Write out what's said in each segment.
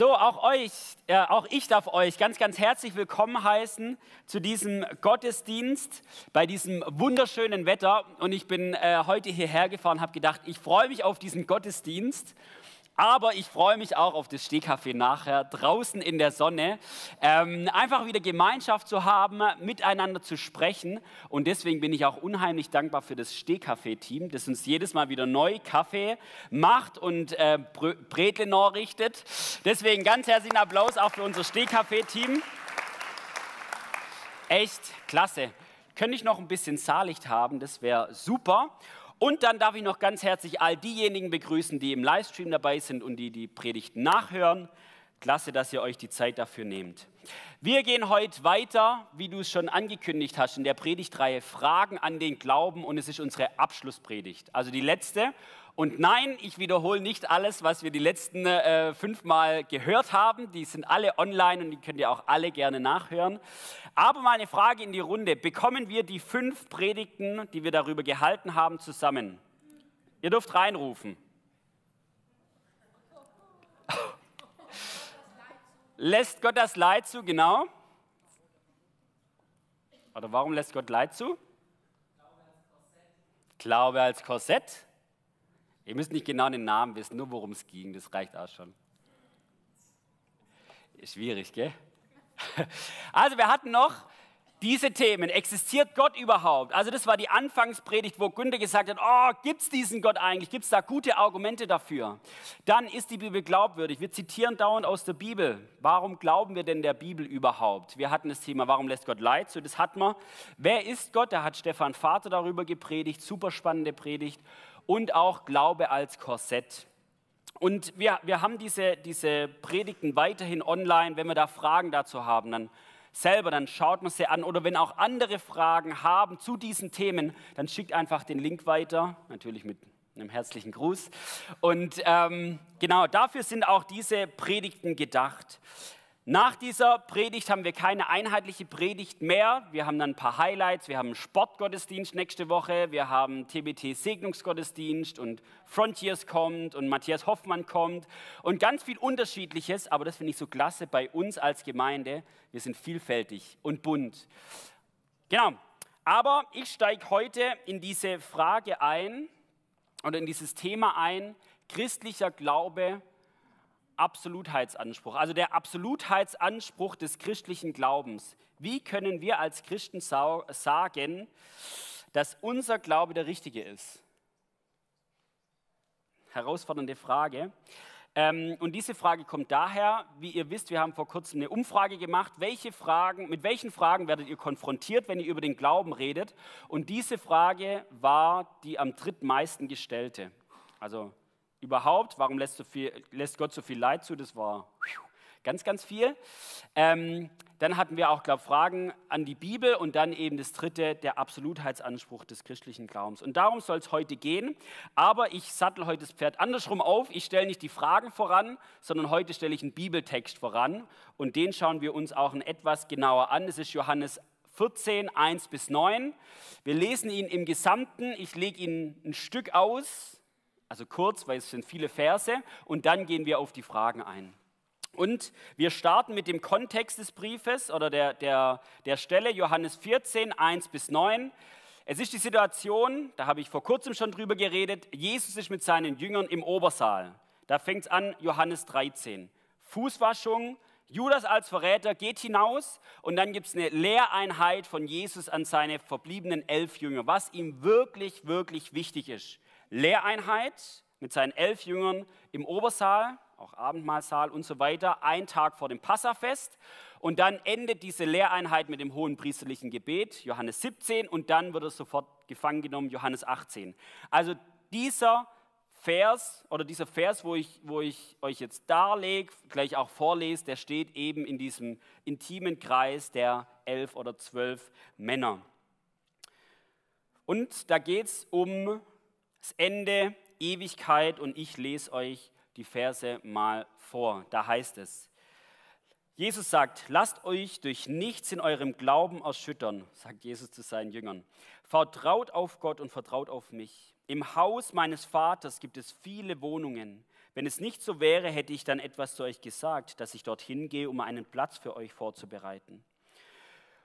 So, auch euch, äh, auch ich darf euch ganz, ganz herzlich willkommen heißen zu diesem Gottesdienst bei diesem wunderschönen Wetter. Und ich bin äh, heute hierher gefahren, habe gedacht, ich freue mich auf diesen Gottesdienst aber ich freue mich auch auf das Stehkaffee nachher, draußen in der Sonne. Ähm, einfach wieder Gemeinschaft zu haben, miteinander zu sprechen. Und deswegen bin ich auch unheimlich dankbar für das Stehkaffee-Team, das uns jedes Mal wieder neu Kaffee macht und äh, Bretle richtet. Deswegen ganz herzlichen Applaus auch für unser Stehkaffee-Team. Echt klasse. Könnte ich noch ein bisschen Saallicht haben, das wäre super. Und dann darf ich noch ganz herzlich all diejenigen begrüßen, die im Livestream dabei sind und die die Predigt nachhören. Klasse, dass ihr euch die Zeit dafür nehmt. Wir gehen heute weiter, wie du es schon angekündigt hast, in der Predigtreihe Fragen an den Glauben und es ist unsere Abschlusspredigt, also die letzte. Und nein, ich wiederhole nicht alles, was wir die letzten äh, fünfmal gehört haben. Die sind alle online und die könnt ihr auch alle gerne nachhören. Aber mal eine Frage in die Runde. Bekommen wir die fünf Predigten, die wir darüber gehalten haben, zusammen? Ihr dürft reinrufen. lässt Gott das Leid zu, genau? Oder warum lässt Gott Leid zu? Glaube als Korsett. Ihr müsst nicht genau den Namen wissen, nur worum es ging, das reicht auch schon. Schwierig, gell? Also wir hatten noch diese Themen. Existiert Gott überhaupt? Also das war die Anfangspredigt, wo Günther gesagt hat, oh, gibt es diesen Gott eigentlich? Gibt es da gute Argumente dafür? Dann ist die Bibel glaubwürdig. Wir zitieren dauernd aus der Bibel. Warum glauben wir denn der Bibel überhaupt? Wir hatten das Thema, warum lässt Gott Leid zu? Das hat man. Wer ist Gott? Da hat Stefan Vater darüber gepredigt. Super spannende Predigt und auch Glaube als Korsett. Und wir, wir haben diese, diese Predigten weiterhin online. Wenn wir da Fragen dazu haben, dann selber, dann schaut man sie an. Oder wenn auch andere Fragen haben zu diesen Themen, dann schickt einfach den Link weiter, natürlich mit einem herzlichen Gruß. Und ähm, genau dafür sind auch diese Predigten gedacht. Nach dieser Predigt haben wir keine einheitliche Predigt mehr. Wir haben dann ein paar Highlights. Wir haben Sportgottesdienst nächste Woche. Wir haben TBT Segnungsgottesdienst und Frontiers kommt und Matthias Hoffmann kommt und ganz viel Unterschiedliches. Aber das finde ich so klasse bei uns als Gemeinde. Wir sind vielfältig und bunt. Genau. Aber ich steige heute in diese Frage ein oder in dieses Thema ein, christlicher Glaube Absolutheitsanspruch, also der Absolutheitsanspruch des christlichen Glaubens. Wie können wir als Christen sagen, dass unser Glaube der richtige ist? Herausfordernde Frage. Ähm, und diese Frage kommt daher, wie ihr wisst, wir haben vor kurzem eine Umfrage gemacht, welche Fragen, mit welchen Fragen werdet ihr konfrontiert, wenn ihr über den Glauben redet? Und diese Frage war die am drittmeisten gestellte. Also überhaupt? Warum lässt, so viel, lässt Gott so viel Leid zu? Das war ganz, ganz viel. Ähm, dann hatten wir auch, glaube ich, Fragen an die Bibel und dann eben das dritte, der Absolutheitsanspruch des christlichen Glaubens. Und darum soll es heute gehen. Aber ich sattel heute das Pferd andersrum auf. Ich stelle nicht die Fragen voran, sondern heute stelle ich einen Bibeltext voran. Und den schauen wir uns auch ein etwas genauer an. Es ist Johannes 14, 1 bis 9. Wir lesen ihn im Gesamten. Ich lege ihn ein Stück aus also kurz, weil es sind viele Verse und dann gehen wir auf die Fragen ein. Und wir starten mit dem Kontext des Briefes oder der, der, der Stelle Johannes 14, 1 bis 9. Es ist die Situation, da habe ich vor kurzem schon drüber geredet, Jesus ist mit seinen Jüngern im Obersaal. Da fängt es an, Johannes 13. Fußwaschung, Judas als Verräter geht hinaus und dann gibt es eine Lehreinheit von Jesus an seine verbliebenen elf Jünger, was ihm wirklich, wirklich wichtig ist. Lehreinheit mit seinen elf Jüngern im Obersaal, auch Abendmahlsaal und so weiter, ein Tag vor dem Passafest. Und dann endet diese Lehreinheit mit dem hohen priesterlichen Gebet, Johannes 17, und dann wird er sofort gefangen genommen, Johannes 18. Also dieser Vers oder dieser Vers, wo ich, wo ich euch jetzt darlege, gleich auch vorlese, der steht eben in diesem intimen Kreis der elf oder zwölf Männer. Und da geht es um das Ende, Ewigkeit und ich lese euch die Verse mal vor. Da heißt es, Jesus sagt, lasst euch durch nichts in eurem Glauben erschüttern, sagt Jesus zu seinen Jüngern. Vertraut auf Gott und vertraut auf mich. Im Haus meines Vaters gibt es viele Wohnungen. Wenn es nicht so wäre, hätte ich dann etwas zu euch gesagt, dass ich dorthin gehe, um einen Platz für euch vorzubereiten.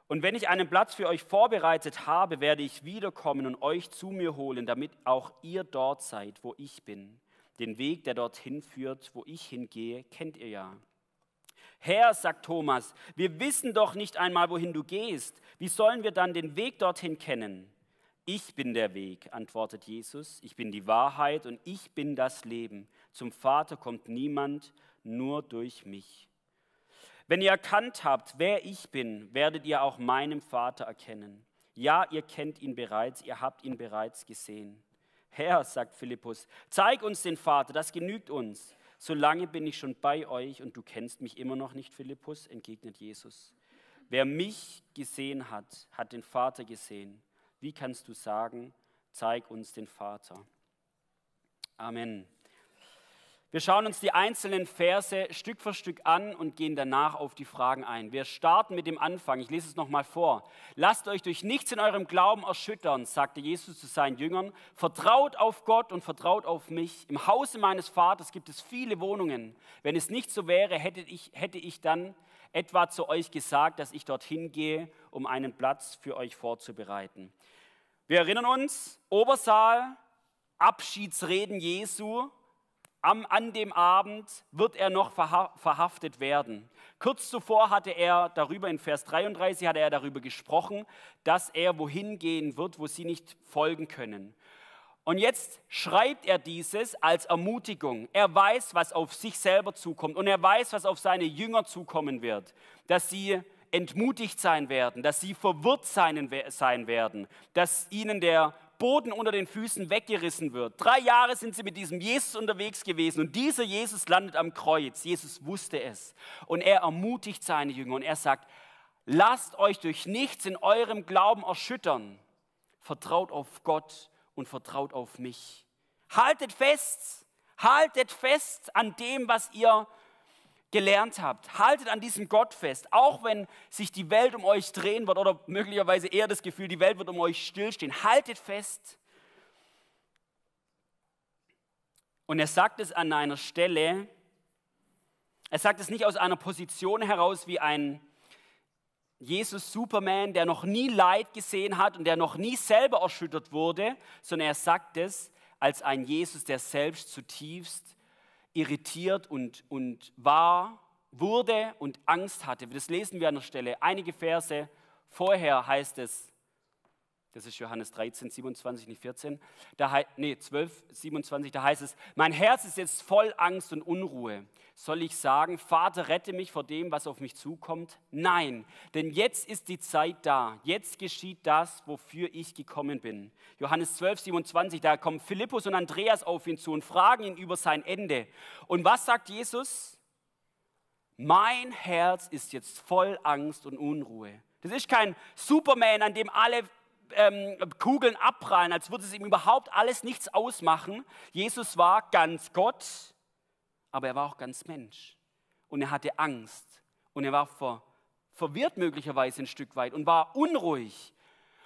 Und wenn ich einen Platz für euch vorbereitet habe, werde ich wiederkommen und euch zu mir holen, damit auch ihr dort seid, wo ich bin. Den Weg, der dorthin führt, wo ich hingehe, kennt ihr ja. Herr, sagt Thomas, wir wissen doch nicht einmal, wohin du gehst. Wie sollen wir dann den Weg dorthin kennen? Ich bin der Weg, antwortet Jesus. Ich bin die Wahrheit und ich bin das Leben. Zum Vater kommt niemand, nur durch mich. Wenn ihr erkannt habt, wer ich bin, werdet ihr auch meinem Vater erkennen. Ja, ihr kennt ihn bereits, ihr habt ihn bereits gesehen. Herr, sagt Philippus, zeig uns den Vater, das genügt uns. Solange bin ich schon bei euch und du kennst mich immer noch nicht, Philippus, entgegnet Jesus. Wer mich gesehen hat, hat den Vater gesehen. Wie kannst du sagen, zeig uns den Vater? Amen. Wir schauen uns die einzelnen Verse Stück für Stück an und gehen danach auf die Fragen ein. Wir starten mit dem Anfang. Ich lese es nochmal vor. Lasst euch durch nichts in eurem Glauben erschüttern, sagte Jesus zu seinen Jüngern. Vertraut auf Gott und vertraut auf mich. Im Hause meines Vaters gibt es viele Wohnungen. Wenn es nicht so wäre, hätte ich, hätte ich dann etwa zu euch gesagt, dass ich dorthin gehe, um einen Platz für euch vorzubereiten. Wir erinnern uns, Obersaal, Abschiedsreden Jesu am, an dem Abend wird er noch verhaftet werden. Kurz zuvor hatte er darüber, in Vers 33 hatte er darüber gesprochen, dass er wohin gehen wird, wo sie nicht folgen können. Und jetzt schreibt er dieses als Ermutigung. Er weiß, was auf sich selber zukommt und er weiß, was auf seine Jünger zukommen wird. Dass sie entmutigt sein werden, dass sie verwirrt sein werden, dass ihnen der Boden unter den Füßen weggerissen wird. Drei Jahre sind sie mit diesem Jesus unterwegs gewesen und dieser Jesus landet am Kreuz. Jesus wusste es und er ermutigt seine Jünger und er sagt, lasst euch durch nichts in eurem Glauben erschüttern. Vertraut auf Gott und vertraut auf mich. Haltet fest, haltet fest an dem, was ihr gelernt habt. Haltet an diesem Gott fest, auch wenn sich die Welt um euch drehen wird oder möglicherweise eher das Gefühl, die Welt wird um euch stillstehen. Haltet fest. Und er sagt es an einer Stelle, er sagt es nicht aus einer Position heraus wie ein Jesus Superman, der noch nie Leid gesehen hat und der noch nie selber erschüttert wurde, sondern er sagt es als ein Jesus, der selbst zutiefst irritiert und, und war, wurde und Angst hatte. Das lesen wir an der Stelle. Einige Verse vorher heißt es, das ist Johannes 13, 27, nicht 14, da, nee, 12, 27, da heißt es, mein Herz ist jetzt voll Angst und Unruhe. Soll ich sagen, Vater, rette mich vor dem, was auf mich zukommt? Nein, denn jetzt ist die Zeit da. Jetzt geschieht das, wofür ich gekommen bin. Johannes 12, 27, da kommen Philippus und Andreas auf ihn zu und fragen ihn über sein Ende. Und was sagt Jesus? Mein Herz ist jetzt voll Angst und Unruhe. Das ist kein Superman, an dem alle ähm, Kugeln abprallen, als würde es ihm überhaupt alles nichts ausmachen. Jesus war ganz Gott, aber er war auch ganz Mensch. Und er hatte Angst. Und er war ver, verwirrt möglicherweise ein Stück weit und war unruhig.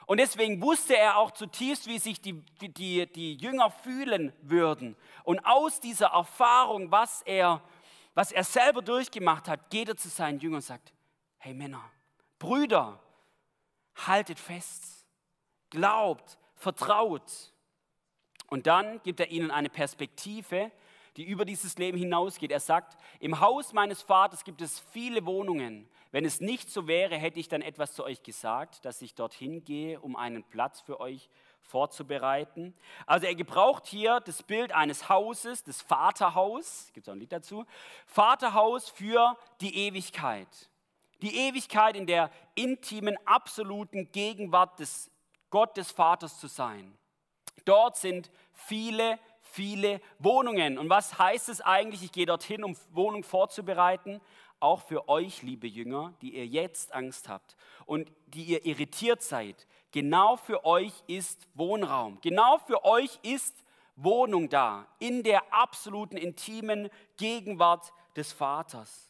Und deswegen wusste er auch zutiefst, wie sich die, die, die Jünger fühlen würden. Und aus dieser Erfahrung, was er, was er selber durchgemacht hat, geht er zu seinen Jüngern und sagt, hey Männer, Brüder, haltet fest glaubt, vertraut. Und dann gibt er ihnen eine Perspektive, die über dieses Leben hinausgeht. Er sagt, im Haus meines Vaters gibt es viele Wohnungen. Wenn es nicht so wäre, hätte ich dann etwas zu euch gesagt, dass ich dorthin gehe, um einen Platz für euch vorzubereiten. Also er gebraucht hier das Bild eines Hauses, das Vaterhaus, gibt es auch ein Lied dazu, Vaterhaus für die Ewigkeit. Die Ewigkeit in der intimen, absoluten Gegenwart des Gott des Vaters zu sein. Dort sind viele, viele Wohnungen. Und was heißt es eigentlich? Ich gehe dorthin, um Wohnung vorzubereiten. Auch für euch, liebe Jünger, die ihr jetzt Angst habt und die ihr irritiert seid. Genau für euch ist Wohnraum. Genau für euch ist Wohnung da. In der absoluten, intimen Gegenwart des Vaters.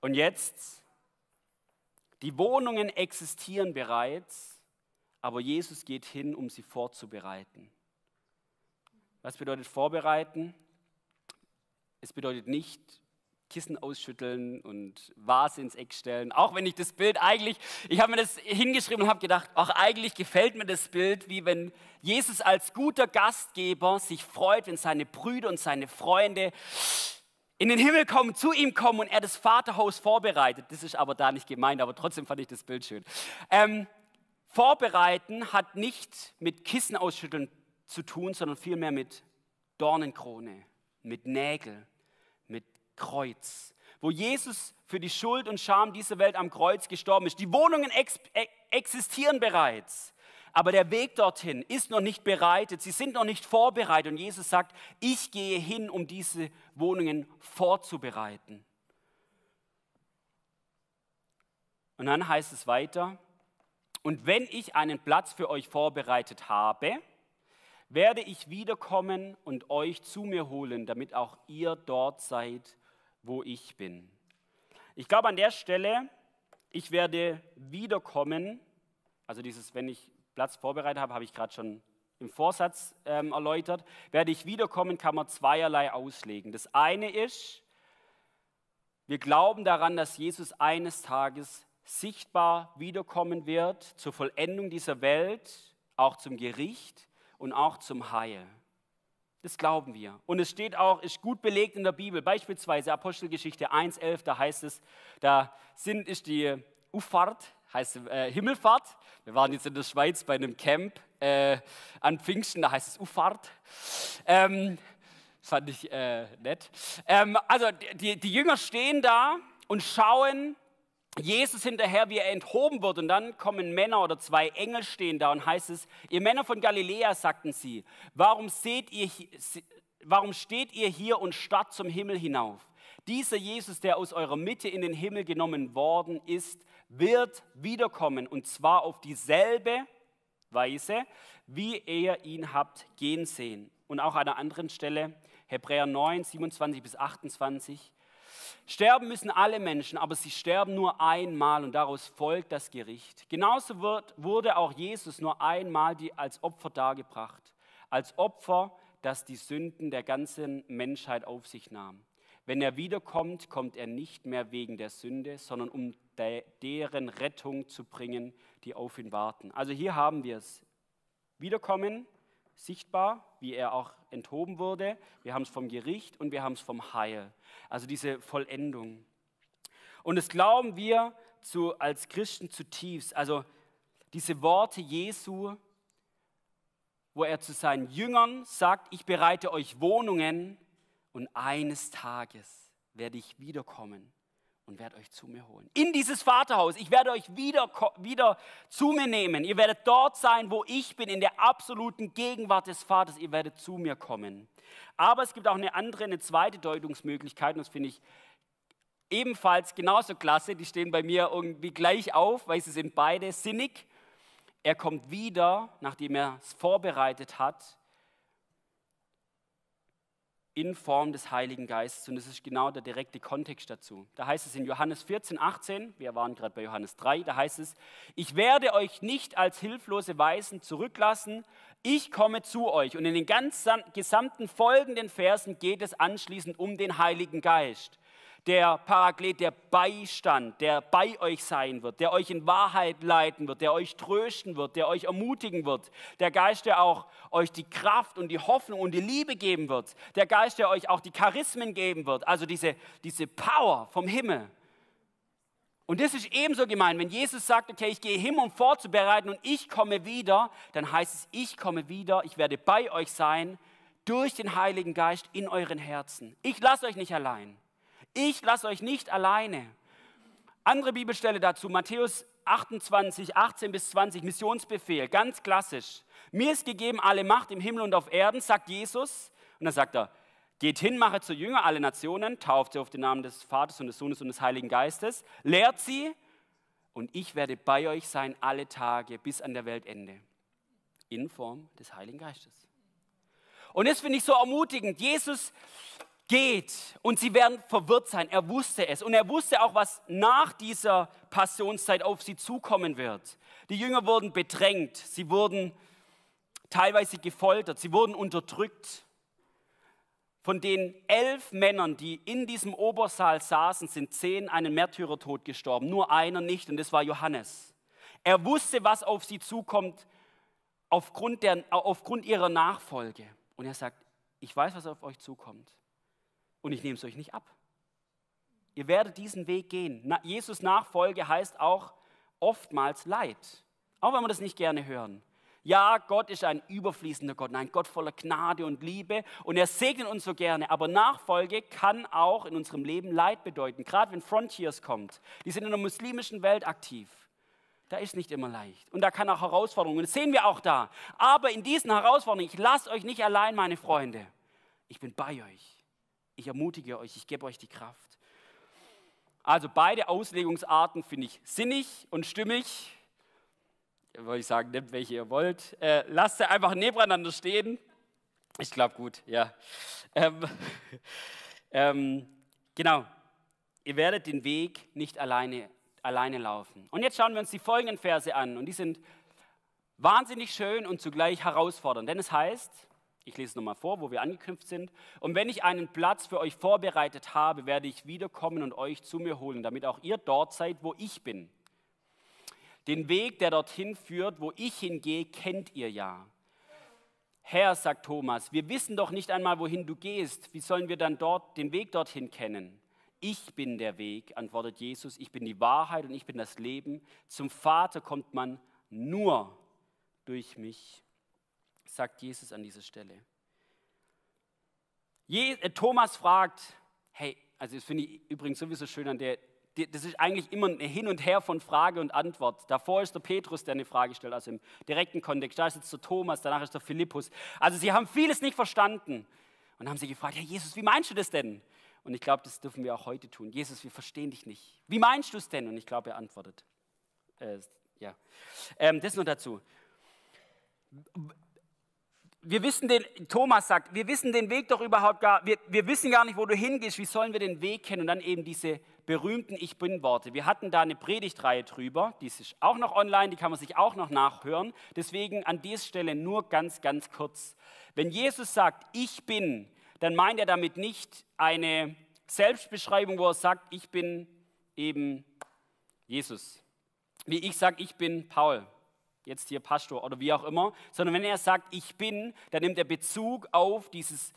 Und jetzt die Wohnungen existieren bereits, aber Jesus geht hin, um sie vorzubereiten. Was bedeutet vorbereiten? Es bedeutet nicht Kissen ausschütteln und Vase ins Eck stellen. Auch wenn ich das Bild eigentlich, ich habe mir das hingeschrieben und habe gedacht, auch eigentlich gefällt mir das Bild, wie wenn Jesus als guter Gastgeber sich freut, wenn seine Brüder und seine Freunde in den Himmel kommen, zu ihm kommen und er das Vaterhaus vorbereitet. Das ist aber da nicht gemeint, aber trotzdem fand ich das Bild schön. Ähm, vorbereiten hat nicht mit Kissen ausschütteln zu tun, sondern vielmehr mit Dornenkrone, mit Nägel, mit Kreuz, wo Jesus für die Schuld und Scham dieser Welt am Kreuz gestorben ist. Die Wohnungen e-, existieren bereits, aber der Weg dorthin ist noch nicht bereitet. Sie sind noch nicht vorbereitet. Und Jesus sagt, ich gehe hin, um diese Wohnungen vorzubereiten. Und dann heißt es weiter, und wenn ich einen Platz für euch vorbereitet habe, werde ich wiederkommen und euch zu mir holen, damit auch ihr dort seid, wo ich bin. Ich glaube an der Stelle, ich werde wiederkommen, also dieses, wenn ich Platz vorbereitet habe, habe ich gerade schon im Vorsatz ähm, erläutert, werde ich wiederkommen, kann man zweierlei auslegen. Das eine ist, wir glauben daran, dass Jesus eines Tages sichtbar wiederkommen wird zur Vollendung dieser Welt, auch zum Gericht und auch zum Heil. Das glauben wir. Und es steht auch, ist gut belegt in der Bibel, beispielsweise Apostelgeschichte 1,11, da heißt es, da sind, ist die Uffahrt, heißt äh, Himmelfahrt. Wir waren jetzt in der Schweiz bei einem Camp äh, an Pfingsten, da heißt es Uffahrt. Ähm, fand ich äh, nett. Ähm, also die, die Jünger stehen da und schauen Jesus hinterher, wie er enthoben wird. Und dann kommen Männer oder zwei Engel stehen da und heißt es, ihr Männer von Galiläa, sagten sie, warum, seht ihr, warum steht ihr hier und starrt zum Himmel hinauf? Dieser Jesus, der aus eurer Mitte in den Himmel genommen worden ist, wird wiederkommen und zwar auf dieselbe Weise, wie ihr ihn habt gehen sehen. Und auch an einer anderen Stelle, Hebräer 9, 27 bis 28, Sterben müssen alle Menschen, aber sie sterben nur einmal und daraus folgt das Gericht. Genauso wird, wurde auch Jesus nur einmal die, als Opfer dargebracht, als Opfer, das die Sünden der ganzen Menschheit auf sich nahm. Wenn er wiederkommt, kommt er nicht mehr wegen der Sünde, sondern um de, deren Rettung zu bringen, die auf ihn warten. Also hier haben wir es. Wiederkommen, sichtbar, wie er auch enthoben wurde. Wir haben es vom Gericht und wir haben es vom Heil. Also diese Vollendung. Und das glauben wir zu, als Christen zutiefst. Also diese Worte Jesu, wo er zu seinen Jüngern sagt, ich bereite euch Wohnungen und eines Tages werde ich wiederkommen und werde euch zu mir holen. In dieses Vaterhaus. Ich werde euch wieder, wieder zu mir nehmen. Ihr werdet dort sein, wo ich bin, in der absoluten Gegenwart des Vaters. Ihr werdet zu mir kommen. Aber es gibt auch eine andere, eine zweite Deutungsmöglichkeit. Und das finde ich ebenfalls genauso klasse. Die stehen bei mir irgendwie gleich auf, weil sie sind beide sinnig. Er kommt wieder, nachdem er es vorbereitet hat, in Form des Heiligen Geistes. Und das ist genau der direkte Kontext dazu. Da heißt es in Johannes 14, 18, wir waren gerade bei Johannes 3, da heißt es, ich werde euch nicht als hilflose Weisen zurücklassen, ich komme zu euch. Und in den ganzen, gesamten folgenden Versen geht es anschließend um den Heiligen Geist der Paraklet, der Beistand, der bei euch sein wird, der euch in Wahrheit leiten wird, der euch trösten wird, der euch ermutigen wird, der Geist, der auch euch die Kraft und die Hoffnung und die Liebe geben wird, der Geist, der euch auch die Charismen geben wird, also diese, diese Power vom Himmel. Und das ist ebenso gemein, wenn Jesus sagt, okay, ich gehe hin, um vorzubereiten und ich komme wieder, dann heißt es, ich komme wieder, ich werde bei euch sein, durch den Heiligen Geist in euren Herzen. Ich lasse euch nicht allein. Ich lasse euch nicht alleine. Andere Bibelstelle dazu, Matthäus 28, 18 bis 20, Missionsbefehl, ganz klassisch. Mir ist gegeben alle Macht im Himmel und auf Erden, sagt Jesus. Und dann sagt er, geht hin, mache zu Jünger alle Nationen, tauft sie auf den Namen des Vaters und des Sohnes und des Heiligen Geistes, lehrt sie und ich werde bei euch sein alle Tage bis an der Weltende. In Form des Heiligen Geistes. Und das finde ich so ermutigend. Jesus geht und sie werden verwirrt sein. Er wusste es. Und er wusste auch, was nach dieser Passionszeit auf sie zukommen wird. Die Jünger wurden bedrängt, sie wurden teilweise gefoltert, sie wurden unterdrückt. von den elf Männern, die in diesem Obersaal saßen, sind zehn einen Märtyrertod gestorben, nur einer nicht und das war Johannes. Er wusste, was auf sie zukommt aufgrund, der, aufgrund ihrer Nachfolge. Und er sagt, ich weiß, was auf euch zukommt und ich nehme es euch nicht ab. Ihr werdet diesen Weg gehen. Jesus Nachfolge heißt auch oftmals Leid, auch wenn wir das nicht gerne hören. Ja, Gott ist ein überfließender Gott, ein Gott voller Gnade und Liebe und er segnet uns so gerne. Aber Nachfolge kann auch in unserem Leben Leid bedeuten. Gerade wenn Frontiers kommt, die sind in der muslimischen Welt aktiv. Da ist nicht immer leicht und da kann auch Herausforderungen. Das sehen wir auch da. Aber in diesen Herausforderungen, ich lasse euch nicht allein, meine Freunde. Ich bin bei euch. Ich ermutige euch, ich gebe euch die Kraft. Also beide Auslegungsarten finde ich sinnig und stimmig wollte ich sagen, nehmt welche ihr wollt. Äh, lasst sie einfach nebeneinander stehen. Ich glaube gut, ja. Ähm, ähm, genau, ihr werdet den Weg nicht alleine, alleine laufen. Und jetzt schauen wir uns die folgenden Verse an. Und die sind wahnsinnig schön und zugleich herausfordernd. Denn es heißt, ich lese es nochmal vor, wo wir angeknüpft sind. Und wenn ich einen Platz für euch vorbereitet habe, werde ich wiederkommen und euch zu mir holen, damit auch ihr dort seid, wo ich bin. Den Weg, der dorthin führt, wo ich hingehe, kennt ihr ja. Herr, sagt Thomas, wir wissen doch nicht einmal, wohin du gehst. Wie sollen wir dann dort den Weg dorthin kennen? Ich bin der Weg, antwortet Jesus. Ich bin die Wahrheit und ich bin das Leben. Zum Vater kommt man nur durch mich, sagt Jesus an dieser Stelle. Je, äh, Thomas fragt, hey, also das finde ich übrigens sowieso schön an der das ist eigentlich immer ein Hin und Her von Frage und Antwort. Davor ist der Petrus, der eine Frage stellt, also im direkten Kontext. Da ist jetzt der Thomas, danach ist der Philippus. Also sie haben vieles nicht verstanden und haben sie gefragt, Herr Jesus, wie meinst du das denn? Und ich glaube, das dürfen wir auch heute tun. Jesus, wir verstehen dich nicht. Wie meinst du es denn? Und ich glaube, er antwortet. Äh, ja, ähm, das nur dazu wir wissen den, Thomas sagt, wir wissen den Weg doch überhaupt gar, wir, wir wissen gar nicht, wo du hingehst, wie sollen wir den Weg kennen? Und dann eben diese berühmten Ich Bin-Worte. Wir hatten da eine Predigtreihe drüber, die ist auch noch online, die kann man sich auch noch nachhören. Deswegen an dieser Stelle nur ganz, ganz kurz. Wenn Jesus sagt, ich bin, dann meint er damit nicht eine Selbstbeschreibung, wo er sagt, ich bin eben Jesus. Wie ich sage, ich bin Paul jetzt hier Pastor oder wie auch immer, sondern wenn er sagt, ich bin, dann nimmt er Bezug auf dieses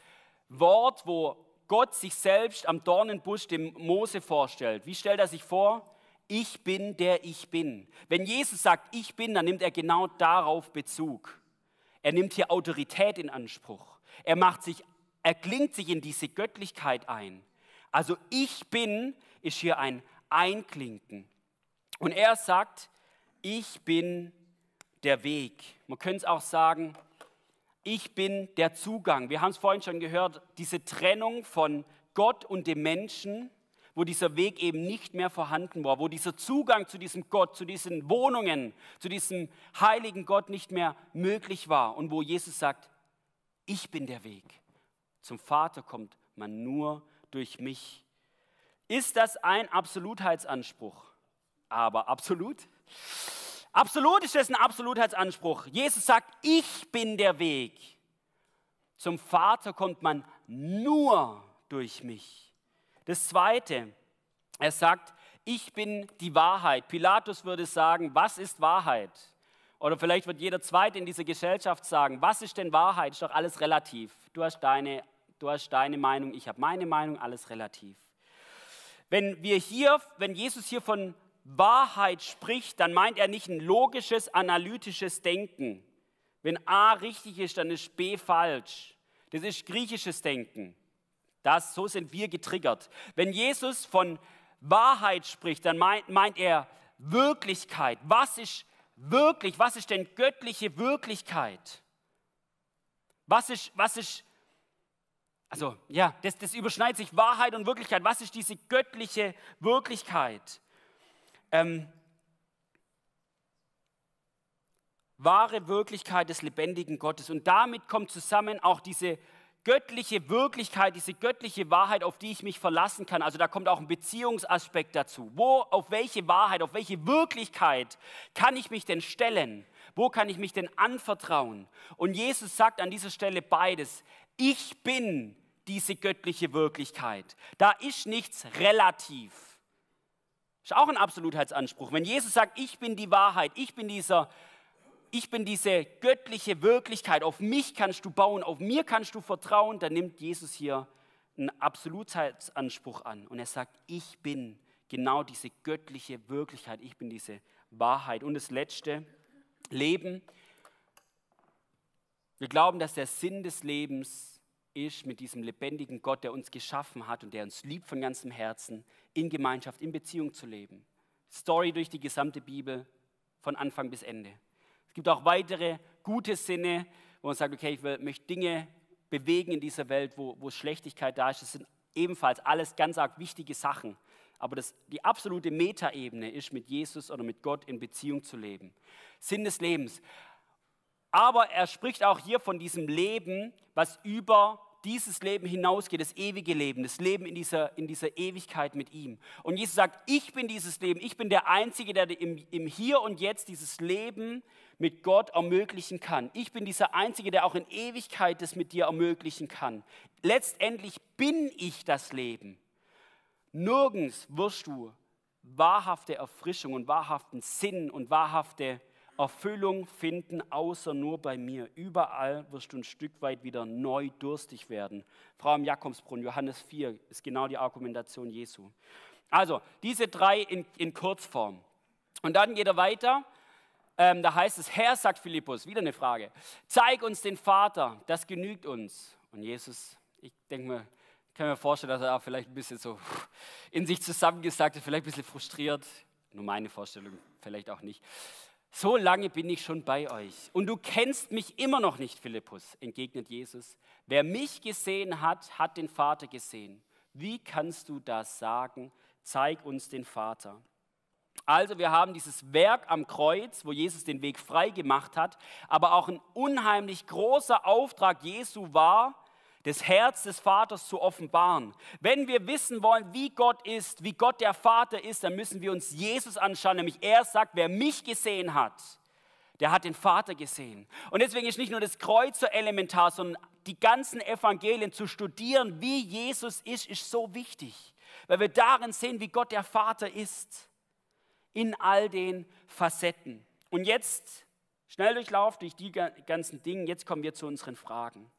Wort, wo Gott sich selbst am Dornenbusch dem Mose vorstellt. Wie stellt er sich vor? Ich bin der ich bin. Wenn Jesus sagt, ich bin, dann nimmt er genau darauf Bezug. Er nimmt hier Autorität in Anspruch. Er macht sich, er klingt sich in diese Göttlichkeit ein. Also ich bin ist hier ein Einklinken. Und er sagt, ich bin der Weg. Man könnte es auch sagen, ich bin der Zugang. Wir haben es vorhin schon gehört, diese Trennung von Gott und dem Menschen, wo dieser Weg eben nicht mehr vorhanden war, wo dieser Zugang zu diesem Gott, zu diesen Wohnungen, zu diesem heiligen Gott nicht mehr möglich war und wo Jesus sagt, ich bin der Weg. Zum Vater kommt man nur durch mich. Ist das ein Absolutheitsanspruch? Aber absolut? Absolut ist das ein Absolutheitsanspruch. Jesus sagt, ich bin der Weg. Zum Vater kommt man nur durch mich. Das Zweite, er sagt, ich bin die Wahrheit. Pilatus würde sagen, was ist Wahrheit? Oder vielleicht wird jeder Zweite in dieser Gesellschaft sagen, was ist denn Wahrheit? Ist doch alles relativ. Du hast deine, du hast deine Meinung, ich habe meine Meinung, alles relativ. Wenn wir hier, wenn Jesus hier von Wahrheit spricht, dann meint er nicht ein logisches, analytisches Denken. Wenn A richtig ist, dann ist B falsch. Das ist griechisches Denken. Das, so sind wir getriggert. Wenn Jesus von Wahrheit spricht, dann meint, meint er Wirklichkeit. Was ist wirklich? Was ist denn göttliche Wirklichkeit? Was ist, was ist, also ja, das, das überschneidet sich Wahrheit und Wirklichkeit. Was ist diese göttliche Wirklichkeit? Ähm, wahre Wirklichkeit des lebendigen Gottes. Und damit kommt zusammen auch diese göttliche Wirklichkeit, diese göttliche Wahrheit, auf die ich mich verlassen kann. Also da kommt auch ein Beziehungsaspekt dazu. Wo, auf welche Wahrheit, auf welche Wirklichkeit kann ich mich denn stellen? Wo kann ich mich denn anvertrauen? Und Jesus sagt an dieser Stelle beides. Ich bin diese göttliche Wirklichkeit. Da ist nichts relativ. Ist auch ein Absolutheitsanspruch. Wenn Jesus sagt, ich bin die Wahrheit, ich bin dieser ich bin diese göttliche Wirklichkeit, auf mich kannst du bauen, auf mir kannst du vertrauen, dann nimmt Jesus hier einen Absolutheitsanspruch an und er sagt, ich bin genau diese göttliche Wirklichkeit, ich bin diese Wahrheit. Und das letzte, Leben. Wir glauben, dass der Sinn des Lebens ist, mit diesem lebendigen Gott, der uns geschaffen hat und der uns liebt von ganzem Herzen, in Gemeinschaft, in Beziehung zu leben. Story durch die gesamte Bibel, von Anfang bis Ende. Es gibt auch weitere gute Sinne, wo man sagt, okay, ich möchte Dinge bewegen in dieser Welt, wo, wo Schlechtigkeit da ist. Das sind ebenfalls alles ganz arg wichtige Sachen. Aber das, die absolute Metaebene ist, mit Jesus oder mit Gott in Beziehung zu leben. Sinn des Lebens. Aber er spricht auch hier von diesem Leben, was über dieses Leben hinausgeht, das ewige Leben, das Leben in dieser, in dieser Ewigkeit mit ihm. Und Jesus sagt, ich bin dieses Leben, ich bin der Einzige, der im, im Hier und Jetzt dieses Leben mit Gott ermöglichen kann. Ich bin dieser Einzige, der auch in Ewigkeit das mit dir ermöglichen kann. Letztendlich bin ich das Leben. Nirgends wirst du wahrhafte Erfrischung und wahrhaften Sinn und wahrhafte Erfüllung finden, außer nur bei mir. Überall wirst du ein Stück weit wieder neu durstig werden. Frau im Jakobsbrunnen, Johannes 4, ist genau die Argumentation Jesu. Also, diese drei in, in Kurzform. Und dann geht er weiter. Ähm, da heißt es, Herr, sagt Philippus, wieder eine Frage, zeig uns den Vater, das genügt uns. Und Jesus, ich denke mir, kann mir vorstellen, dass er auch vielleicht ein bisschen so in sich zusammengesagt hat, vielleicht ein bisschen frustriert. Nur meine Vorstellung, vielleicht auch nicht. So lange bin ich schon bei euch und du kennst mich immer noch nicht, Philippus, entgegnet Jesus. Wer mich gesehen hat, hat den Vater gesehen. Wie kannst du das sagen? Zeig uns den Vater. Also wir haben dieses Werk am Kreuz, wo Jesus den Weg frei gemacht hat, aber auch ein unheimlich großer Auftrag Jesu war, das Herz des Vaters zu offenbaren. Wenn wir wissen wollen, wie Gott ist, wie Gott der Vater ist, dann müssen wir uns Jesus anschauen. Nämlich er sagt, wer mich gesehen hat, der hat den Vater gesehen. Und deswegen ist nicht nur das Kreuz so elementar, sondern die ganzen Evangelien zu studieren, wie Jesus ist, ist so wichtig. Weil wir darin sehen, wie Gott der Vater ist. In all den Facetten. Und jetzt, Schnelldurchlauf durch die ganzen Dinge, jetzt kommen wir zu unseren Fragen.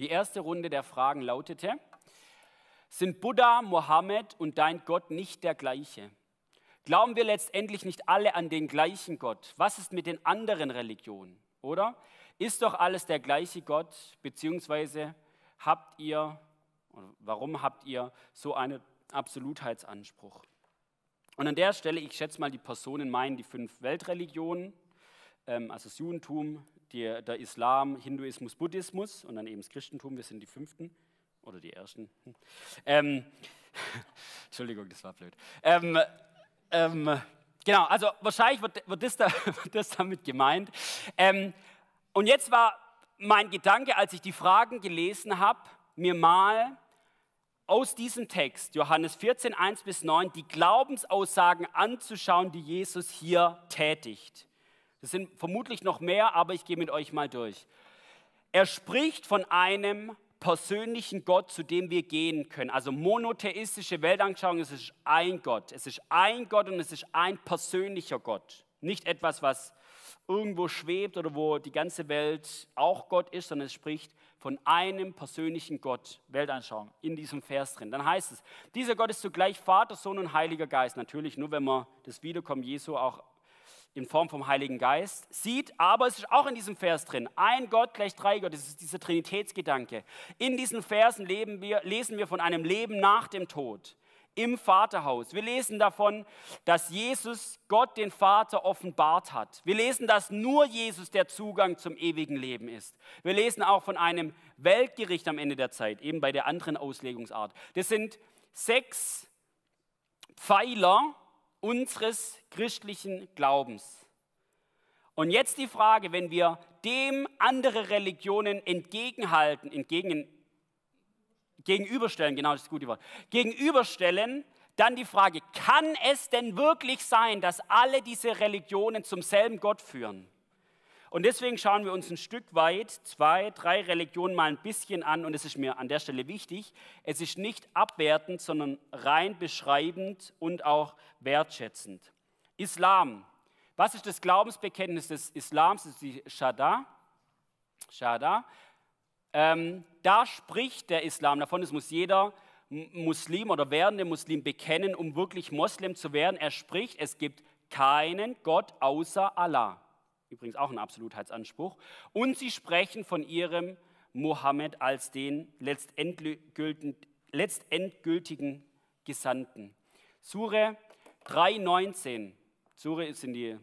Die erste Runde der Fragen lautete, sind Buddha, Mohammed und dein Gott nicht der gleiche? Glauben wir letztendlich nicht alle an den gleichen Gott? Was ist mit den anderen Religionen? Oder ist doch alles der gleiche Gott? Beziehungsweise habt ihr, warum habt ihr so einen Absolutheitsanspruch? Und an der Stelle, ich schätze mal, die Personen meinen die fünf Weltreligionen, ähm, also das Judentum, die, der Islam, Hinduismus, Buddhismus und dann eben das Christentum, wir sind die fünften oder die ersten. Ähm, Entschuldigung, das war blöd. Ähm, ähm, genau, also wahrscheinlich wird, wird, das, da, wird das, damit gemeint. Ähm, und jetzt war mein Gedanke, als ich die Fragen gelesen habe, mir mal aus diesem Text, Johannes 14, 1 bis 9, die Glaubensaussagen anzuschauen, die Jesus hier tätigt. Das sind vermutlich noch mehr, aber ich gehe mit euch mal durch. Er spricht von einem persönlichen Gott, zu dem wir gehen können. Also monotheistische Weltanschauung, es ist ein Gott. Es ist ein Gott und es ist ein persönlicher Gott. Nicht etwas, was irgendwo schwebt oder wo die ganze Welt auch Gott ist, sondern es spricht von einem persönlichen Gott, Weltanschauung, in diesem Vers drin. Dann heißt es, dieser Gott ist zugleich Vater, Sohn und Heiliger Geist. Natürlich nur, wenn man das Wiederkommen Jesu auch in Form vom Heiligen Geist sieht, aber es ist auch in diesem Vers drin. Ein Gott gleich drei Gott, das ist dieser Trinitätsgedanke. In diesen Versen wir, lesen wir von einem Leben nach dem Tod im Vaterhaus. Wir lesen davon, dass Jesus Gott den Vater offenbart hat. Wir lesen, dass nur Jesus der Zugang zum ewigen Leben ist. Wir lesen auch von einem Weltgericht am Ende der Zeit, eben bei der anderen Auslegungsart. Das sind sechs Pfeiler, unseres christlichen Glaubens. Und jetzt die Frage, wenn wir dem andere Religionen entgegenhalten, entgegen, gegenüberstellen, genau das ist das gute Wort, gegenüberstellen, dann die Frage, kann es denn wirklich sein, dass alle diese Religionen zum selben Gott führen? Und deswegen schauen wir uns ein Stück weit zwei, drei Religionen mal ein bisschen an. Und es ist mir an der Stelle wichtig, es ist nicht abwertend, sondern rein beschreibend und auch wertschätzend. Islam. Was ist das Glaubensbekenntnis des Islams? Das ist die Shada. Shada. Ähm, da spricht der Islam davon, es muss jeder Muslim oder werdende Muslim bekennen, um wirklich Moslem zu werden. Er spricht, es gibt keinen Gott außer Allah. Übrigens auch ein Absolutheitsanspruch. Und sie sprechen von ihrem Mohammed als den letztendgültigen, Gesandten. Sure 3,19. Sure sind die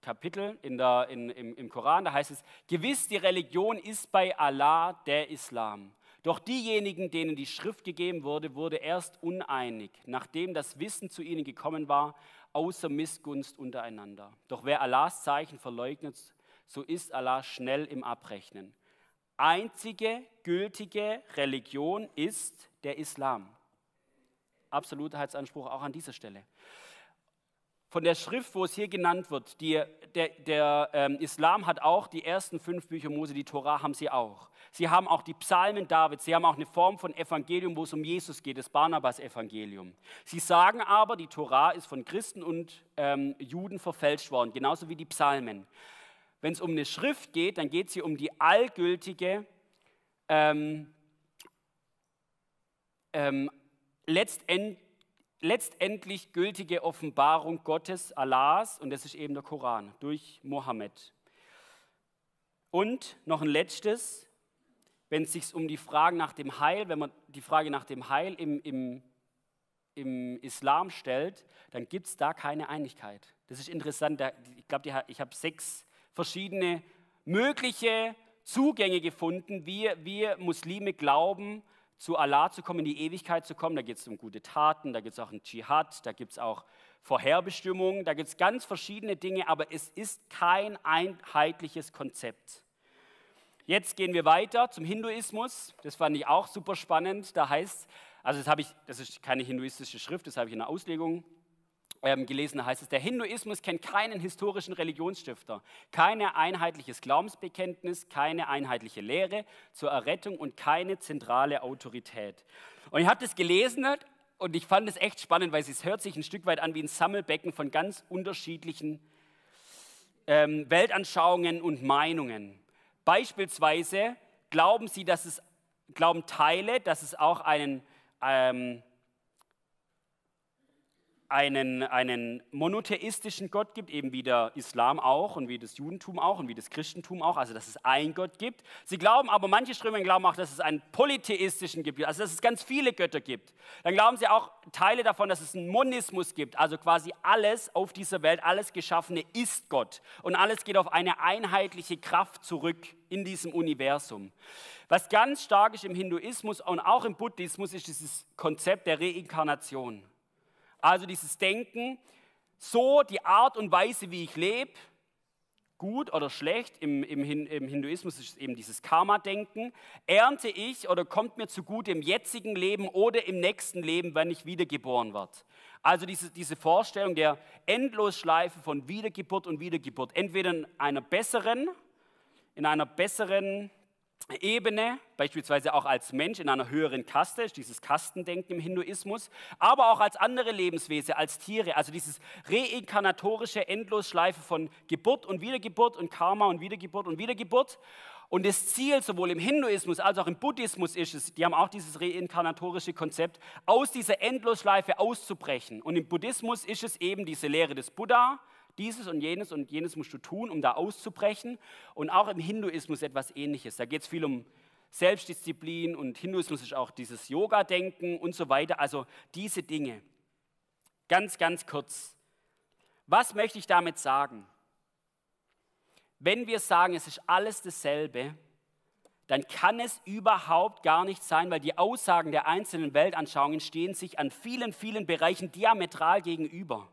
Kapitel in der, in, im, im Koran, da heißt es, gewiss die Religion ist bei Allah der Islam. Doch diejenigen, denen die Schrift gegeben wurde, wurde erst uneinig, nachdem das Wissen zu ihnen gekommen war, außer Missgunst untereinander. Doch wer Allahs Zeichen verleugnet, so ist Allah schnell im Abrechnen. Einzige gültige Religion ist der Islam. Absolutheitsanspruch auch an dieser Stelle von der Schrift, wo es hier genannt wird, die, der, der ähm, Islam hat auch die ersten fünf Bücher Mose, die Tora haben sie auch. Sie haben auch die Psalmen Davids, sie haben auch eine Form von Evangelium, wo es um Jesus geht, das Barnabas-Evangelium. Sie sagen aber, die Tora ist von Christen und ähm, Juden verfälscht worden, genauso wie die Psalmen. Wenn es um eine Schrift geht, dann geht es hier um die allgültige, ähm, ähm, letztendlich letztendlich gültige Offenbarung Gottes, Allahs, und das ist eben der Koran, durch Mohammed. Und noch ein letztes, wenn es sich um die Frage nach dem Heil, wenn man die Frage nach dem Heil im, im, im Islam stellt, dann gibt es da keine Einigkeit. Das ist interessant, ich glaube, ich habe sechs verschiedene mögliche Zugänge gefunden, wie wir Muslime glauben, zu Allah zu kommen, in die Ewigkeit zu kommen. Da geht es um gute Taten, da gibt es auch einen Dschihad, da gibt es auch Vorherbestimmungen, da gibt es ganz verschiedene Dinge, aber es ist kein einheitliches Konzept. Jetzt gehen wir weiter zum Hinduismus. Das fand ich auch super spannend. Da heißt, also das habe ich, das ist keine hinduistische Schrift, das habe ich in der Auslegung ähm, gelesen, da heißt es, der Hinduismus kennt keinen historischen Religionsstifter, kein einheitliches Glaubensbekenntnis, keine einheitliche Lehre zur Errettung und keine zentrale Autorität. Und ich habe das gelesen und ich fand es echt spannend, weil es hört sich ein Stück weit an wie ein Sammelbecken von ganz unterschiedlichen ähm, Weltanschauungen und Meinungen. Beispielsweise glauben sie, dass es, glauben Teile, dass es auch einen ähm, einen, einen monotheistischen Gott gibt, eben wie der Islam auch und wie das Judentum auch und wie das Christentum auch, also dass es einen Gott gibt. Sie glauben aber, manche Strömungen glauben auch, dass es einen polytheistischen gibt, also dass es ganz viele Götter gibt. Dann glauben sie auch Teile davon, dass es einen Monismus gibt, also quasi alles auf dieser Welt, alles Geschaffene ist Gott und alles geht auf eine einheitliche Kraft zurück in diesem Universum. Was ganz stark ist im Hinduismus und auch im Buddhismus ist dieses Konzept der Reinkarnation. Also dieses Denken, so die Art und Weise, wie ich lebe, gut oder schlecht, im, im, im Hinduismus ist es eben dieses Karma-Denken, ernte ich oder kommt mir zugute im jetzigen Leben oder im nächsten Leben, wenn ich wiedergeboren werde. Also diese, diese Vorstellung der Endlosschleife von Wiedergeburt und Wiedergeburt, entweder in einer besseren, in einer besseren Ebene, beispielsweise auch als Mensch in einer höheren Kaste, dieses Kastendenken im Hinduismus, aber auch als andere Lebenswesen, als Tiere, also dieses reinkarnatorische Endlosschleife von Geburt und Wiedergeburt und Karma und Wiedergeburt und Wiedergeburt. Und das Ziel sowohl im Hinduismus als auch im Buddhismus ist es, die haben auch dieses reinkarnatorische Konzept, aus dieser Endlosschleife auszubrechen. Und im Buddhismus ist es eben diese Lehre des Buddha, dieses und jenes und jenes musst du tun, um da auszubrechen. Und auch im Hinduismus etwas Ähnliches. Da geht es viel um Selbstdisziplin und Hinduismus ist auch dieses Yoga-Denken und so weiter. Also diese Dinge. Ganz, ganz kurz. Was möchte ich damit sagen? Wenn wir sagen, es ist alles dasselbe, dann kann es überhaupt gar nicht sein, weil die Aussagen der einzelnen Weltanschauungen stehen sich an vielen, vielen Bereichen diametral gegenüber.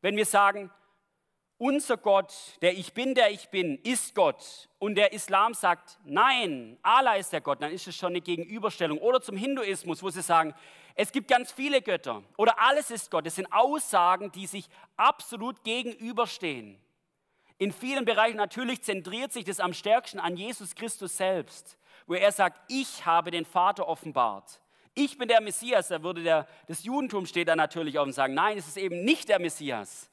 Wenn wir sagen, unser Gott, der Ich bin, der ich bin, ist Gott und der Islam sagt, nein, Allah ist der Gott, dann ist es schon eine Gegenüberstellung. Oder zum Hinduismus, wo sie sagen, es gibt ganz viele Götter oder alles ist Gott. Das sind Aussagen, die sich absolut gegenüberstehen. In vielen Bereichen natürlich zentriert sich das am stärksten an Jesus Christus selbst, wo er sagt, ich habe den Vater offenbart. Ich bin der Messias. Da würde der, das Judentum steht da natürlich auf und sagen, nein, es ist eben nicht der Messias.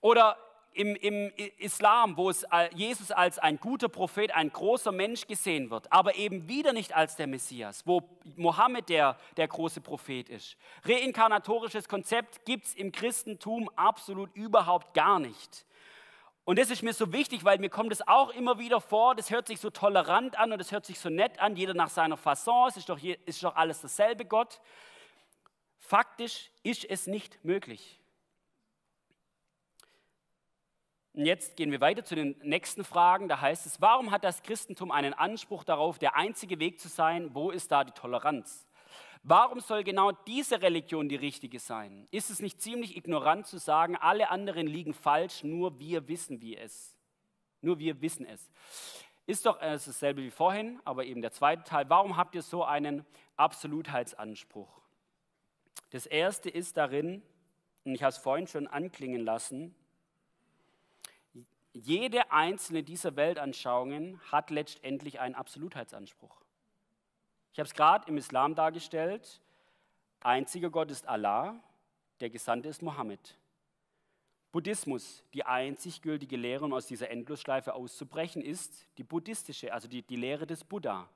Oder im, im Islam, wo es Jesus als ein guter Prophet, ein großer Mensch gesehen wird, aber eben wieder nicht als der Messias, wo Mohammed der, der große Prophet ist. Reinkarnatorisches Konzept gibt es im Christentum absolut überhaupt gar nicht. Und das ist mir so wichtig, weil mir kommt es auch immer wieder vor, das hört sich so tolerant an und das hört sich so nett an, jeder nach seiner Fasson, es ist doch, ist doch alles dasselbe Gott. Faktisch ist es nicht möglich. Und jetzt gehen wir weiter zu den nächsten Fragen. Da heißt es, warum hat das Christentum einen Anspruch darauf, der einzige Weg zu sein? Wo ist da die Toleranz? Warum soll genau diese Religion die richtige sein? Ist es nicht ziemlich ignorant zu sagen, alle anderen liegen falsch, nur wir wissen wie es? Nur wir wissen es. Ist doch äh, dasselbe wie vorhin, aber eben der zweite Teil. Warum habt ihr so einen Absolutheitsanspruch? Das erste ist darin, und ich habe es vorhin schon anklingen lassen, jede einzelne dieser Weltanschauungen hat letztendlich einen Absolutheitsanspruch. Ich habe es gerade im Islam dargestellt. Einziger Gott ist Allah, der Gesandte ist Mohammed. Buddhismus, die einzig gültige Lehre, um aus dieser Endlosschleife auszubrechen, ist die buddhistische, also die, die Lehre des Buddha.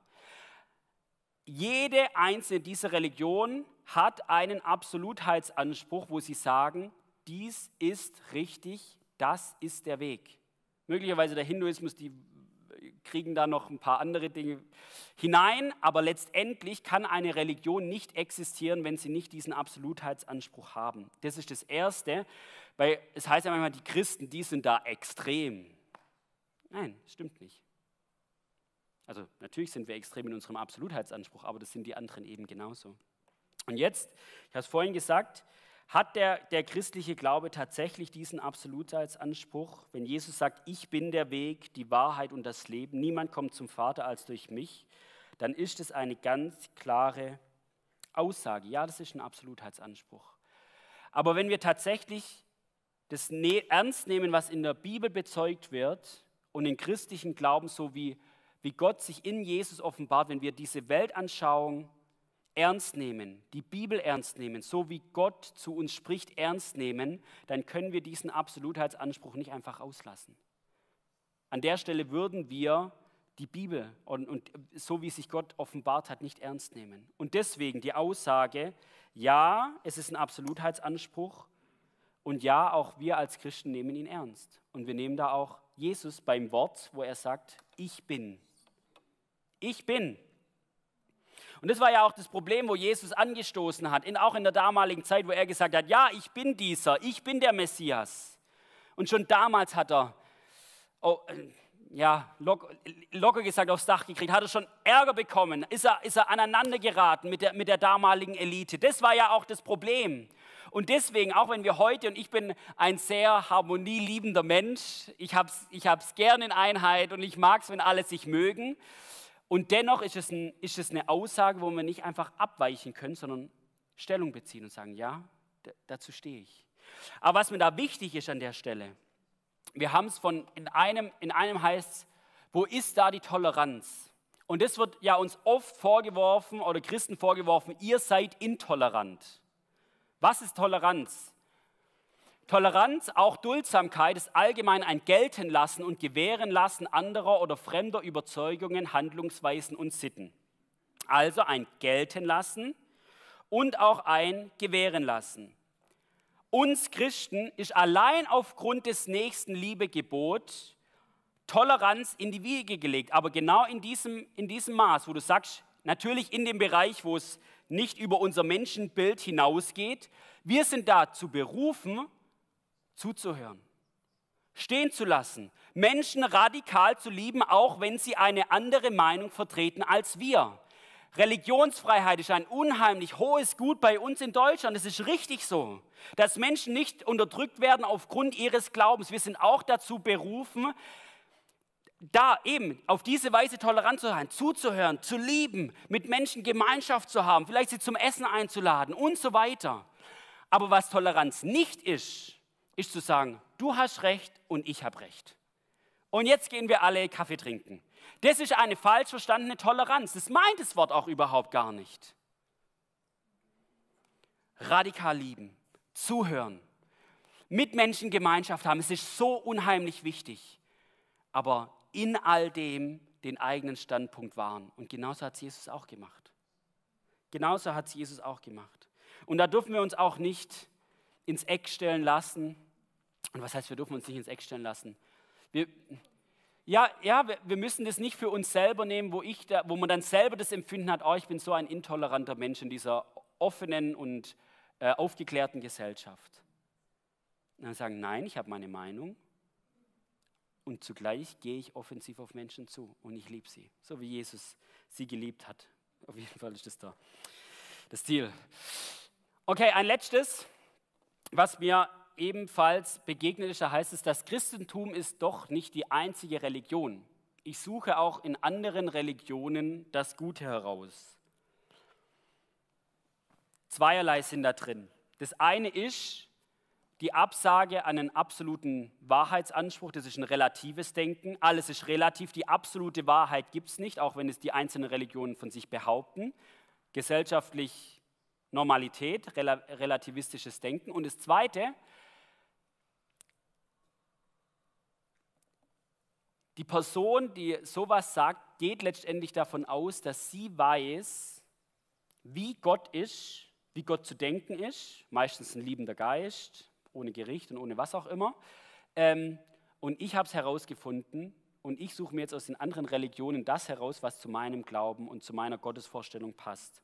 Jede einzelne dieser Religionen hat einen Absolutheitsanspruch, wo sie sagen, dies ist richtig, das ist der Weg. Möglicherweise der Hinduismus, die kriegen da noch ein paar andere Dinge hinein, aber letztendlich kann eine Religion nicht existieren, wenn sie nicht diesen Absolutheitsanspruch haben. Das ist das Erste, weil es heißt ja manchmal, die Christen, die sind da extrem. Nein, stimmt nicht. Also natürlich sind wir extrem in unserem Absolutheitsanspruch, aber das sind die anderen eben genauso. Und jetzt, ich habe es vorhin gesagt, hat der, der christliche Glaube tatsächlich diesen Absolutheitsanspruch, wenn Jesus sagt, ich bin der Weg, die Wahrheit und das Leben, niemand kommt zum Vater als durch mich, dann ist es eine ganz klare Aussage. Ja, das ist ein Absolutheitsanspruch. Aber wenn wir tatsächlich das ne-, ernst nehmen, was in der Bibel bezeugt wird und den christlichen Glauben, so wie, wie Gott sich in Jesus offenbart, wenn wir diese Weltanschauung ernst nehmen, die Bibel ernst nehmen, so wie Gott zu uns spricht, ernst nehmen, dann können wir diesen Absolutheitsanspruch nicht einfach auslassen. An der Stelle würden wir die Bibel und, und so wie sich Gott offenbart hat, nicht ernst nehmen. Und deswegen die Aussage, ja, es ist ein Absolutheitsanspruch und ja, auch wir als Christen nehmen ihn ernst. Und wir nehmen da auch Jesus beim Wort, wo er sagt, ich bin. Ich bin. Und das war ja auch das Problem, wo Jesus angestoßen hat, in, auch in der damaligen Zeit, wo er gesagt hat, ja, ich bin dieser, ich bin der Messias. Und schon damals hat er, oh, äh, ja, locker, locker gesagt aufs Dach gekriegt, hat er schon Ärger bekommen, ist er, ist er aneinander geraten mit der, mit der damaligen Elite. Das war ja auch das Problem. Und deswegen, auch wenn wir heute, und ich bin ein sehr harmonieliebender Mensch, ich habe es ich hab's gern in Einheit und ich mag es, wenn alle sich mögen, und dennoch ist es, ein, ist es eine Aussage, wo wir nicht einfach abweichen können, sondern Stellung beziehen und sagen, ja, dazu stehe ich. Aber was mir da wichtig ist an der Stelle, wir haben es von, in einem, in einem heißt wo ist da die Toleranz? Und das wird ja uns oft vorgeworfen oder Christen vorgeworfen, ihr seid intolerant. Was ist Toleranz? Toleranz, auch Duldsamkeit, ist allgemein ein Geltenlassen und Gewährenlassen anderer oder fremder Überzeugungen, Handlungsweisen und Sitten. Also ein Geltenlassen und auch ein Gewährenlassen. Uns Christen ist allein aufgrund des nächsten Liebegebot Toleranz in die Wiege gelegt, aber genau in diesem, in diesem Maß, wo du sagst, natürlich in dem Bereich, wo es nicht über unser Menschenbild hinausgeht. Wir sind dazu berufen, zuzuhören, stehen zu lassen, Menschen radikal zu lieben, auch wenn sie eine andere Meinung vertreten als wir. Religionsfreiheit ist ein unheimlich hohes Gut bei uns in Deutschland. Es ist richtig so, dass Menschen nicht unterdrückt werden aufgrund ihres Glaubens. Wir sind auch dazu berufen, da eben auf diese Weise tolerant zu sein, zuzuhören, zu lieben, mit Menschen Gemeinschaft zu haben, vielleicht sie zum Essen einzuladen und so weiter. Aber was Toleranz nicht ist, ist zu sagen, du hast recht und ich habe recht. Und jetzt gehen wir alle Kaffee trinken. Das ist eine falsch verstandene Toleranz. Das meint das Wort auch überhaupt gar nicht. Radikal lieben, zuhören, mit Menschen Gemeinschaft haben, es ist so unheimlich wichtig. Aber in all dem den eigenen Standpunkt wahren. Und genauso hat es Jesus auch gemacht. Genauso hat es Jesus auch gemacht. Und da dürfen wir uns auch nicht ins Eck stellen lassen. Und was heißt, wir dürfen uns nicht ins Eck stellen lassen? Wir, ja, ja, wir müssen das nicht für uns selber nehmen, wo, ich da, wo man dann selber das Empfinden hat, oh, ich bin so ein intoleranter Mensch in dieser offenen und äh, aufgeklärten Gesellschaft. Und dann sagen, nein, ich habe meine Meinung und zugleich gehe ich offensiv auf Menschen zu und ich liebe sie, so wie Jesus sie geliebt hat. Auf jeden Fall ist das da das Ziel. Okay, ein letztes, was mir ebenfalls begegnet ist, da heißt es, das Christentum ist doch nicht die einzige Religion. Ich suche auch in anderen Religionen das Gute heraus. Zweierlei sind da drin. Das eine ist die Absage an einen absoluten Wahrheitsanspruch, das ist ein relatives Denken. Alles ist relativ, die absolute Wahrheit gibt es nicht, auch wenn es die einzelnen Religionen von sich behaupten. Gesellschaftlich Normalität, relativistisches Denken. Und das Zweite, Die Person, die sowas sagt, geht letztendlich davon aus, dass sie weiß, wie Gott ist, wie Gott zu denken ist, meistens ein liebender Geist, ohne Gericht und ohne was auch immer. Ähm, und ich habe es herausgefunden und ich suche mir jetzt aus den anderen Religionen das heraus, was zu meinem Glauben und zu meiner Gottesvorstellung passt.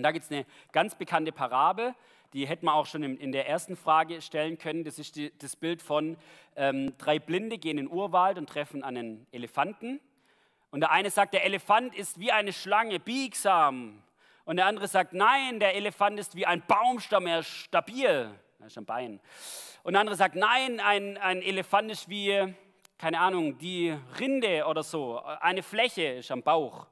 Und da gibt es eine ganz bekannte Parabel, die hätten wir auch schon in, der ersten Frage stellen können. Das ist die, das Bild von ähm, drei Blinde gehen in den Urwald und treffen einen Elefanten. Und der eine sagt, der Elefant ist wie eine Schlange, biegsam. Und der andere sagt, nein, der Elefant ist wie ein Baumstamm, er ist stabil. Er ist am Bein. Und der andere sagt, nein, ein, ein Elefant ist wie, keine Ahnung, die Rinde oder so. Eine Fläche ist am Bauch.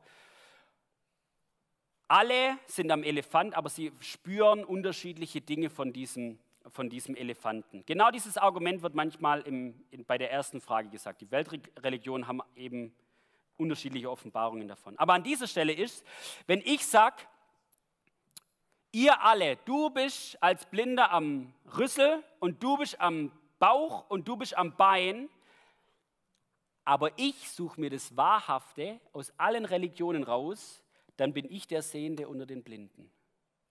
Alle sind am Elefant, aber sie spüren unterschiedliche Dinge von diesem, von diesem Elefanten. Genau dieses Argument wird manchmal im, in, bei der ersten Frage gesagt. Die Weltreligionen haben eben unterschiedliche Offenbarungen davon. Aber an dieser Stelle ist, wenn ich sage, ihr alle, du bist als Blinder am Rüssel und du bist am Bauch und du bist am Bein, aber ich suche mir das Wahrhafte aus allen Religionen raus, dann bin ich der Sehende unter den Blinden.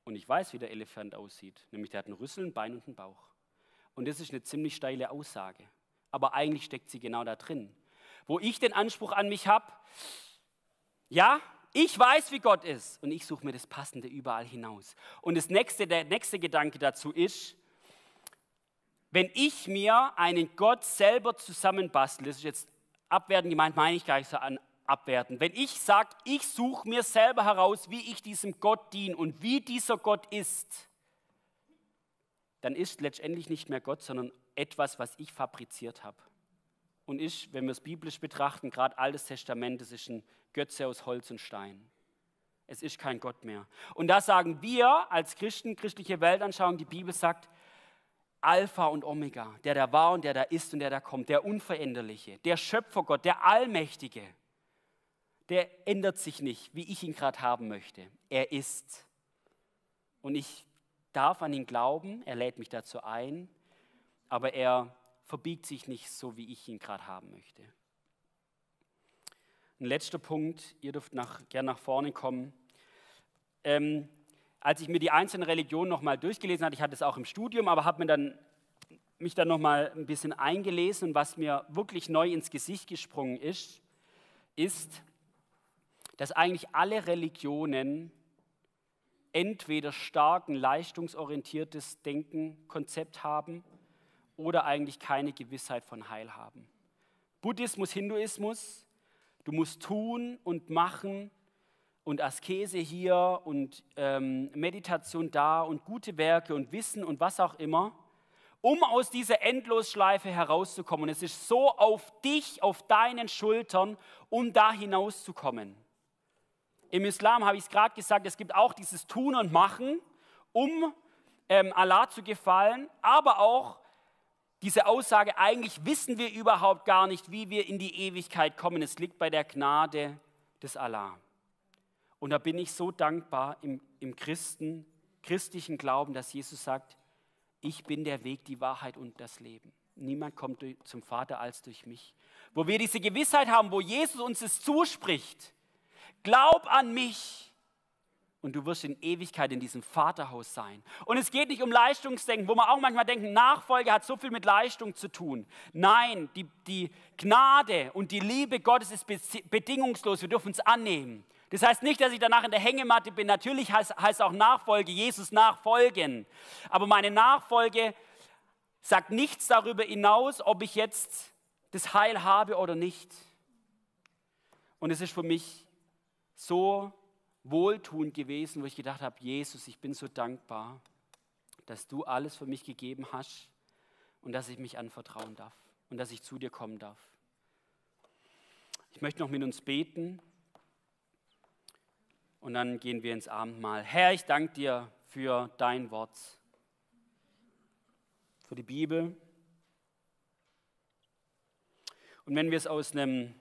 Und ich weiß, wie der Elefant aussieht. Nämlich der hat einen Rüssel, ein Bein und einen Bauch. Und das ist eine ziemlich steile Aussage. Aber eigentlich steckt sie genau da drin. Wo ich den Anspruch an mich habe, ja, ich weiß, wie Gott ist. Und ich suche mir das Passende überall hinaus. Und das nächste, der nächste Gedanke dazu ist, wenn ich mir einen Gott selber zusammenbastle, das ist jetzt abwertend gemeint, meine ich gar nicht so an abwerten. Wenn ich sage, ich suche mir selber heraus, wie ich diesem Gott diene und wie dieser Gott ist, dann ist letztendlich nicht mehr Gott, sondern etwas, was ich fabriziert habe. Und ist, wenn wir es biblisch betrachten, gerade Altes Testament, es ist ein Götze aus Holz und Stein. Es ist kein Gott mehr. Und da sagen wir als Christen, christliche Weltanschauung, die Bibel sagt, Alpha und Omega, der da war und der da ist und der da kommt, der Unveränderliche, der Schöpfergott, der Allmächtige der ändert sich nicht, wie ich ihn gerade haben möchte. Er ist. Und ich darf an ihn glauben, er lädt mich dazu ein, aber er verbiegt sich nicht so, wie ich ihn gerade haben möchte. Ein letzter Punkt, ihr dürft nach, gern nach vorne kommen. Ähm, als ich mir die einzelnen Religionen nochmal durchgelesen hatte, ich hatte es auch im Studium, aber habe dann, mich dann nochmal ein bisschen eingelesen und was mir wirklich neu ins Gesicht gesprungen ist, ist, dass eigentlich alle Religionen entweder stark ein leistungsorientiertes Denken, Konzept haben oder eigentlich keine Gewissheit von Heil haben. Buddhismus, Hinduismus, du musst tun und machen und Askese hier und ähm, Meditation da und gute Werke und Wissen und was auch immer, um aus dieser Endlosschleife herauszukommen. Und es ist so auf dich, auf deinen Schultern, um da hinauszukommen. Im Islam habe ich es gerade gesagt, es gibt auch dieses Tun und Machen, um ähm, Allah zu gefallen, aber auch diese Aussage, eigentlich wissen wir überhaupt gar nicht, wie wir in die Ewigkeit kommen. Es liegt bei der Gnade des Allah. Und da bin ich so dankbar im, im Christen, christlichen Glauben, dass Jesus sagt, ich bin der Weg, die Wahrheit und das Leben. Niemand kommt zum Vater als durch mich. Wo wir diese Gewissheit haben, wo Jesus uns es zuspricht. Glaub an mich und du wirst in Ewigkeit in diesem Vaterhaus sein. Und es geht nicht um Leistungsdenken, wo man auch manchmal denkt, Nachfolge hat so viel mit Leistung zu tun. Nein, die, die Gnade und die Liebe Gottes ist bedingungslos. Wir dürfen es annehmen. Das heißt nicht, dass ich danach in der Hängematte bin. Natürlich heißt, heißt auch Nachfolge, Jesus nachfolgen. Aber meine Nachfolge sagt nichts darüber hinaus, ob ich jetzt das Heil habe oder nicht. Und es ist für mich so wohltuend gewesen, wo ich gedacht habe, Jesus, ich bin so dankbar, dass du alles für mich gegeben hast und dass ich mich anvertrauen darf und dass ich zu dir kommen darf. Ich möchte noch mit uns beten und dann gehen wir ins Abendmahl. Herr, ich danke dir für dein Wort, für die Bibel. Und wenn wir es aus einem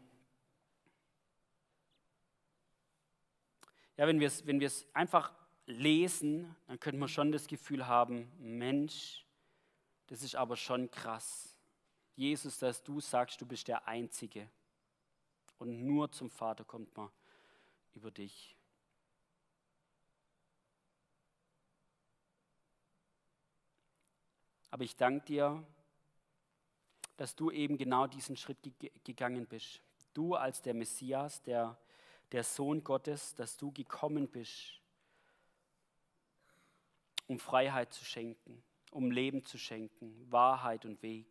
Ja, wenn wir es wenn einfach lesen, dann könnte man schon das Gefühl haben, Mensch, das ist aber schon krass. Jesus, dass du sagst, du bist der Einzige. Und nur zum Vater kommt man über dich. Aber ich danke dir, dass du eben genau diesen Schritt gegangen bist. Du als der Messias, der der Sohn Gottes, dass du gekommen bist, um Freiheit zu schenken, um Leben zu schenken, Wahrheit und Weg.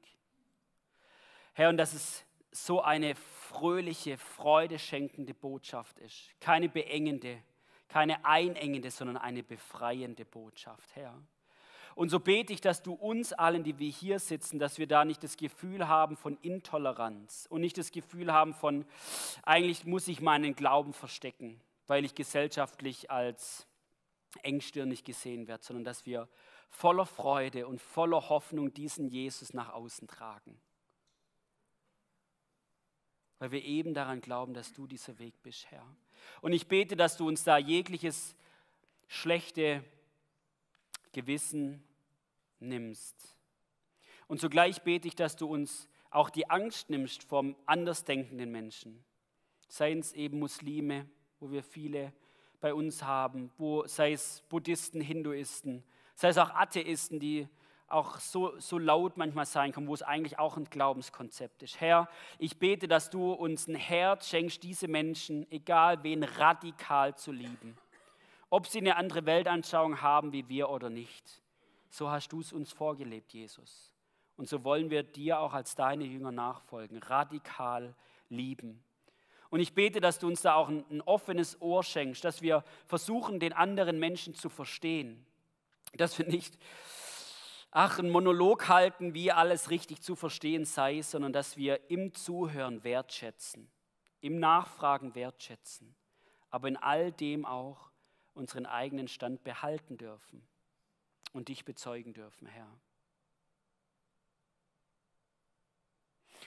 Herr, und dass es so eine fröhliche, freudeschenkende Botschaft ist. Keine beengende, keine einengende, sondern eine befreiende Botschaft, Herr. Und so bete ich, dass du uns allen, die wir hier sitzen, dass wir da nicht das Gefühl haben von Intoleranz und nicht das Gefühl haben von, eigentlich muss ich meinen Glauben verstecken, weil ich gesellschaftlich als engstirnig gesehen werde, sondern dass wir voller Freude und voller Hoffnung diesen Jesus nach außen tragen. Weil wir eben daran glauben, dass du dieser Weg bist, Herr. Und ich bete, dass du uns da jegliches schlechte Gewissen nimmst. Und zugleich bete ich, dass du uns auch die Angst nimmst vom andersdenkenden Menschen. Seien es eben Muslime, wo wir viele bei uns haben, wo, sei es Buddhisten, Hinduisten, sei es auch Atheisten, die auch so, so laut manchmal sein können, wo es eigentlich auch ein Glaubenskonzept ist. Herr, ich bete, dass du uns ein Herz schenkst, diese Menschen, egal wen, radikal zu lieben ob sie eine andere Weltanschauung haben wie wir oder nicht. So hast du es uns vorgelebt, Jesus. Und so wollen wir dir auch als deine Jünger nachfolgen, radikal lieben. Und ich bete, dass du uns da auch ein, ein offenes Ohr schenkst, dass wir versuchen, den anderen Menschen zu verstehen. Dass wir nicht, ach, einen Monolog halten, wie alles richtig zu verstehen sei, sondern dass wir im Zuhören wertschätzen, im Nachfragen wertschätzen, aber in all dem auch unseren eigenen Stand behalten dürfen und dich bezeugen dürfen, Herr.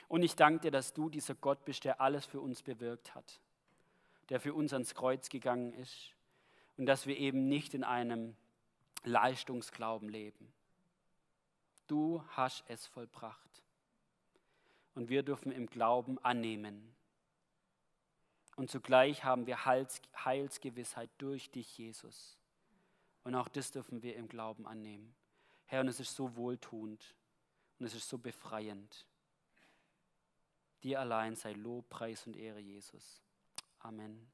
Und ich danke dir, dass du dieser Gott bist, der alles für uns bewirkt hat, der für uns ans Kreuz gegangen ist und dass wir eben nicht in einem Leistungsglauben leben. Du hast es vollbracht. Und wir dürfen im Glauben annehmen, und zugleich haben wir Heils, Heilsgewissheit durch dich, Jesus. Und auch das dürfen wir im Glauben annehmen. Herr, und es ist so wohltuend und es ist so befreiend. Dir allein sei Lob, Preis und Ehre, Jesus. Amen.